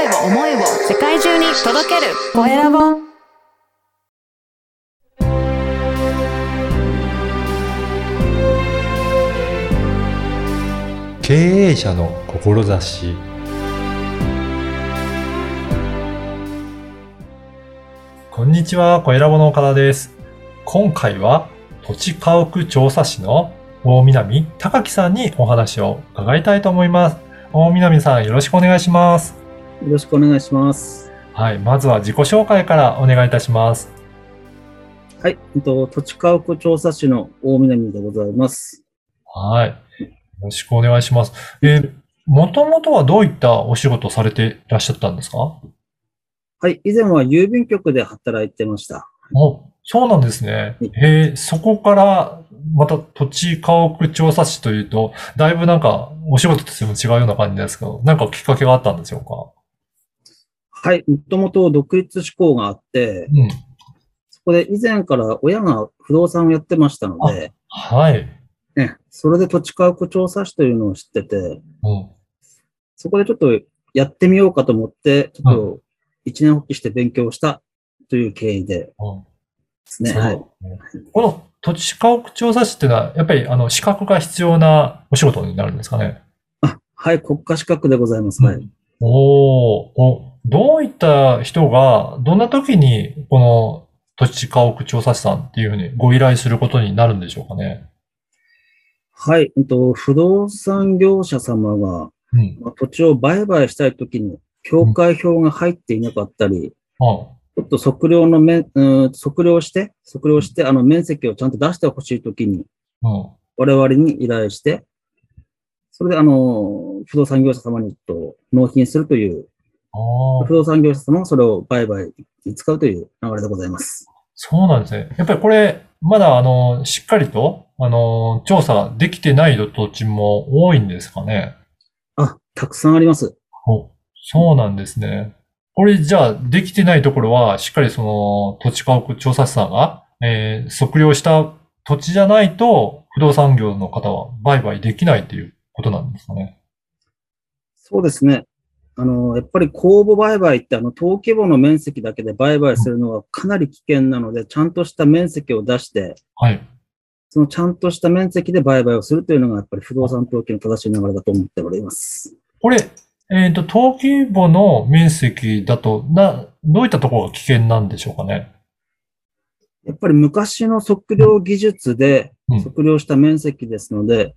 声を、思いを世界中に届けるコエラボ。経営者の志こんにちは、コエラボの岡田です。今回は土地家屋調査士の大南隆樹さんにお話を伺いたいと思います。大南さん、よろしくお願いします。よろしくお願いします。はい、まずは自己紹介からお願いいたします。はい、えっと、土地家屋調査士の大南でございます。はい。よろしくお願いします。えー、もともとはどういったお仕事をされていらっしゃったんですか？はい、以前は郵便局で働いてました。お、そうなんですね。えー、そこから、また土地家屋調査士というと、だいぶなんかお仕事としても違うような感じですけど、なんかきっかけがあったんでしょうか？はい、もともと独立志向があって、うん。そこで以前から親が不動産をやってましたので、はい。ね、それで土地家屋調査士というのを知ってて、うん。そこでちょっとやってみようかと思って、ちょっと一年発起して勉強したという経緯ででうんすね。そうはい。この土地家屋調査士っていうのは、やっぱりあの資格が必要なお仕事になるんですかね。あ、はい、国家資格でございます。はい。おーお、どういった人が、どんな時にこの土地家屋調査士さんっていうふうにご依頼することになるんでしょうかね？はい、えっと、不動産業者様が、うん。まあ土地を売買したいときに、境界表が入っていなかったり、あちょっと測量の面、うーん測量して、測量して、あの面積をちゃんと出してほしいときに、うん。我々に依頼して、それであの、不動産業者様にと納品するという、不動産業者様がそれを売買に使うという流れでございます。そうなんですね。やっぱりこれ、まだあの、しっかりと、あの、調査ができてない土地も多いんですかね？あ、たくさんあります。おそうなんですね。これじゃあ、できてないところは、しっかりその、土地家屋調査士さんが、えー測量した土地じゃないと、不動産業の方は売買できないっていうことなんですかね？そうですね。あの、やっぱり公募売買ってあの、登記簿の面積だけで売買するのはかなり危険なので、ちゃんとした面積を出して、はい。そのちゃんとした面積で売買をするというのが、やっぱり不動産登記の正しい流れだと思っております。これ、えっ、と、登記簿の面積だと、な、どういったところが危険なんでしょうかね？やっぱり昔の測量技術でうん測量した面積ですので、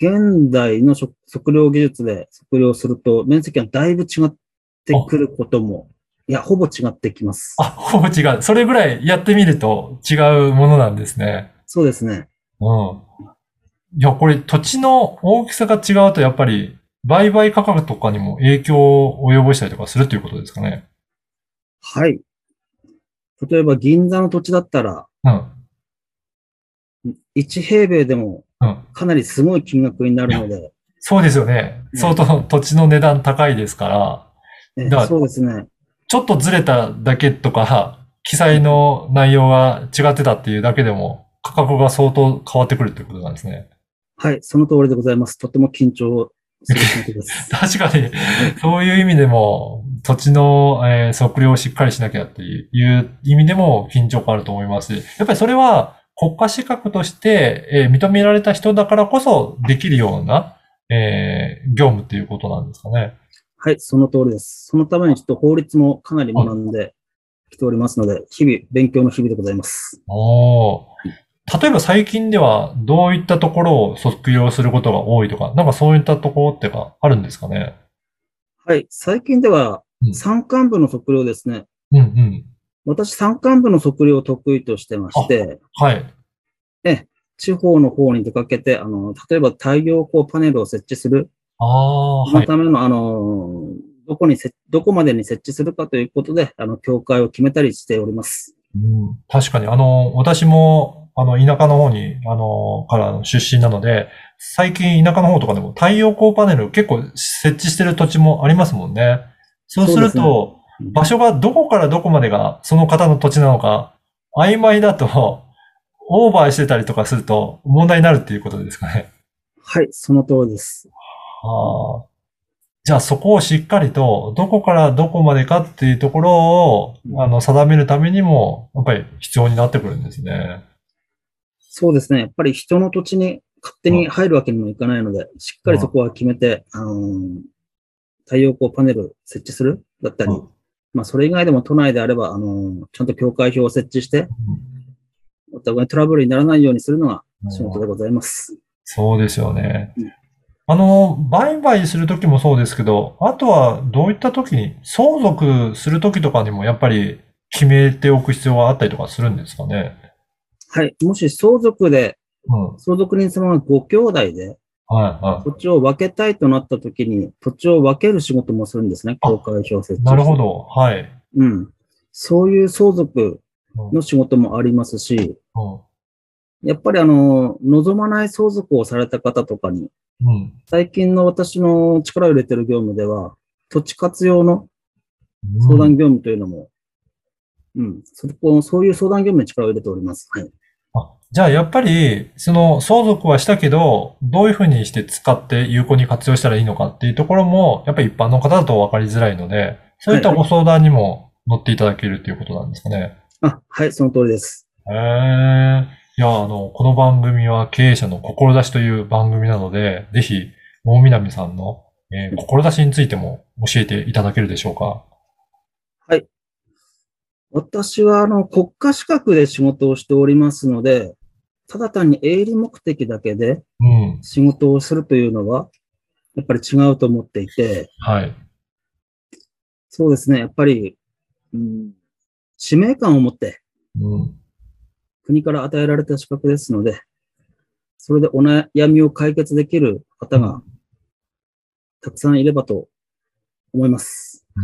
現代の測測量技術で測量すると面積がだいぶ違ってくることも、いや、ほぼ違ってきます。あ、ほぼ違う。それぐらいやってみると違うものなんですね。そうですね。うん。いや、これ土地の大きさが違うとやっぱり売買価格とかにも影響を及ぼしたりとかするということですかね。はい。例えば銀座の土地だったら、うん。1平米でもうん。かなりすごい金額になるので、そうですよね。うん相当土地の値段高いですから、からそうですね。ちょっとずれただけとか、記載の内容が違ってたっていうだけでも価格が相当変わってくるってことなんですね。はい、その通りでございます。とても緊張する仕事です。確かに、そういう意味でも、土地の、えー測量をしっかりしなきゃっていう意味でも緊張感あると思いますし。やっぱりそれは国家資格として、えー認められた人だからこそできるような、えー業務っていうことなんですかね。はい、その通りです。そのためにちょっと法律もかなり学んできておりますので、日々勉強の日々でございます。おー例えば最近ではどういったところを測量することが多いとか、なんかそういったところってかあるんですかね。はい、最近ではうん山間部の測量ですね。うんうん。私、山間部の測量を得意としてまして、はい。地方の方に出かけて、あの、例えば太陽光パネルを設置する、ああ、はい。そのための、あの、どこにせ、どこまでに設置するかということで、あの、境界を決めたりしております。うん、確かに、あの、私も、あの、田舎の方に、あの、からの出身なので、最近田舎の方とかでも太陽光パネル結構設置してる土地もありますもんね。そうすると、場所がどこからどこまでがその方の土地なのか、曖昧だと、オーバーしてたりとかすると問題になるっていうことですかね。はい、その通りです。ああ。じゃあそこをしっかりと、どこからどこまでかっていうところを、あの、定めるためにも、やっぱり必要になってくるんですね。そうですね。やっぱり人の土地に勝手に入るわけにもいかないので、しっかりそこは決めて、あのー太陽光パネル設置するだったり、うんまあ、それ以外でも都内であれば、あのーちゃんと境界表を設置して、お互いトラブルにならないようにするのが仕事でございます。そうですよねうん。あの、売買するときもそうですけど、あとはどういったときに、相続するときとかにもやっぱり決めておく必要があったりとかするんですかね？はい。もし相続で、うん。相続人様がご兄弟ではい、は土地を分けたいとなった時に、土地を分ける仕事もするんですね。あ境界表設置。い。なるほ。ど。はい。うん。そういう相続うんの仕事もありますし、うんやっぱりあの、望まない相続をされた方とかに、うん。最近の私の力を入れてる業務では、土地活用のうん相談業務というのも、うん、そこ、そういう相談業務に力を入れております。はい。あじゃあ、やっぱり、その相続はしたけど、どういうふうにして使って有効に活用したらいいのかっていうところも、やっぱり一般の方だと分かりづらいので、そういったご相談にも乗っていただけるっていうことなんですかね。あ、はい、その通りです。へえ。いや、あの、この番組は経営者の志という番組なので、ぜひ、大南さんの、えー志についても教えていただけるでしょうか。私はあの、国家資格で仕事をしておりますので、ただ単に営利目的だけでうん。仕事をするというのは、やっぱり違うと思っていて、はい。そうですね、やっぱり、うん、使命感を持ってうん。国から与えられた資格ですので、それでお悩みを解決できる方がたくさんいればと思います。う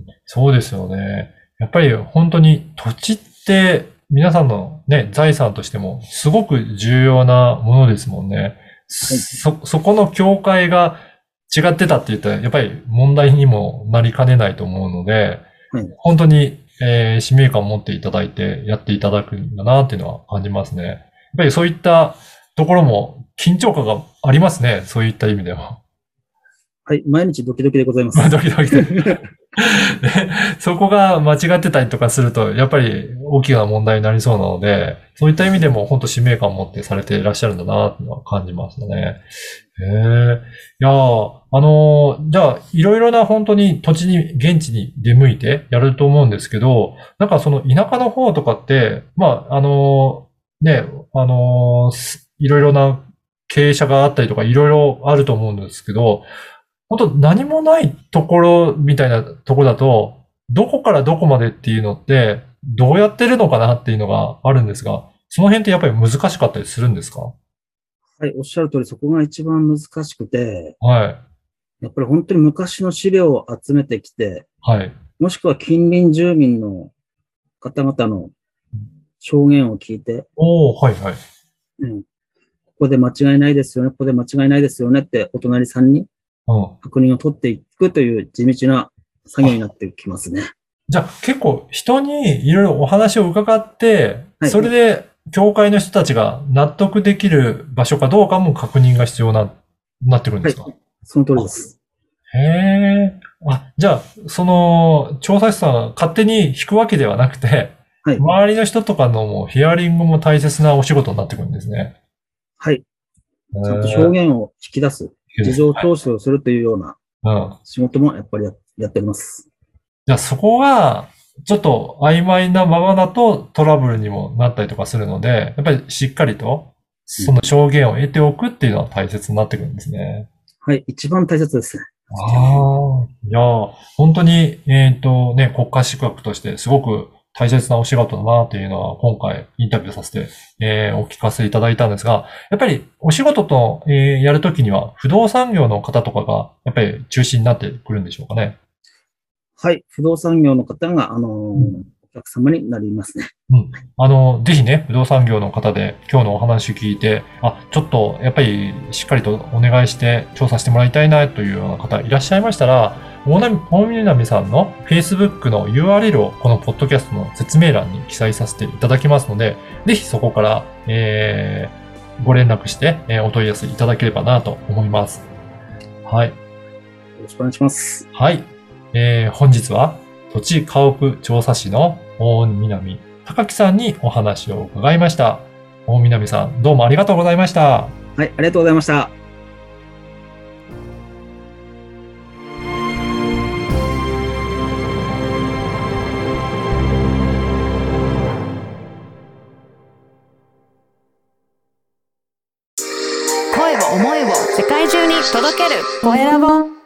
ん、そうですよね。やっぱり本当に土地って皆さんのね、財産としてもすごく重要なものですもんね。そ、そこの境界が違ってたって言ったらやっぱり問題にもなりかねないと思うので、はい本当に、えー使命感を持っていただいてやっていただくんだなっていうのは感じますね。やっぱりそういったところも緊張感がありますね。そういった意味では。はい、毎日ドキドキでございます。まあ、ドキドキで。そこが間違ってたりとかすると、やっぱり大きな問題になりそうなので、そういった意味でも本当使命感を持ってされていらっしゃるんだなっていうのは感じますね。へえ。いやあのーじゃあ、いろいろな本当に土地に、現地に出向いてやると思うんですけど、なんかその田舎の方とかって、まあ、あのーね、あのーいろいろな経営者があったりとかいろいろあると思うんですけど、本当何もないところみたいなところだと、どこからどこまでっていうのって、どうやってるのかなっていうのがあるんですが、その辺ってやっぱり難しかったりするんですか？はい、おっしゃる通り、そこが一番難しくて、はい。やっぱり本当に昔の資料を集めてきて、はい。もしくは近隣住民の方々の証言を聞いて、おー、はいはい。うん、ここで間違いないですよね、ここで間違いないですよねってお隣さんにうん。確認を取っていくという地道な作業になってきますね。じゃあ結構人にいろいろお話を伺って、はいそれで教会の人たちが納得できる場所かどうかも確認が必要な、なってくるんですか、はいその通りです。へえ。あ、じゃあ、その、調査師さんが勝手に引くわけではなくて、はい。周りの人とかのもヒアリングも大切なお仕事になってくるんですね。はい。ちちゃんと証言を引き出す、事情聴取をするというようなうん。仕事もやっぱりややっております。じゃあそこが、ちょっと曖昧なままだとトラブルにもなったりとかするので、やっぱりしっかりと、その証言を得ておくっていうのは大切になってくるんですね。はい。一番大切ですね。ああ、いや、本当に、えっとね、国家資格としてすごく大切なお仕事だなっていうのは今回インタビューさせて、えーお聞かせいただいたんですが、やっぱりお仕事と、えーやるときには不動産業の方とかがやっぱり中心になってくるんでしょうかね。はい。不動産業の方が、あのーうんお客様になりますね。あの、ぜひね、不動産業の方で今日のお話聞いて、あ、ちょっとやっぱりしっかりとお願いして調査してもらいたいなというような方いらっしゃいましたら、大波大南さんの Facebook の URL をこのポッドキャストの説明欄に記載させていただきますので、ぜひそこから、えーご連絡して、えーお問い合わせいただければなと思います。はい。ろしくお願いします。はい。えー、本日は土地家屋調査士の大南高木さんにお話を伺いました。大南さん、どうもありがとうございました。はい、ありがとうございました。声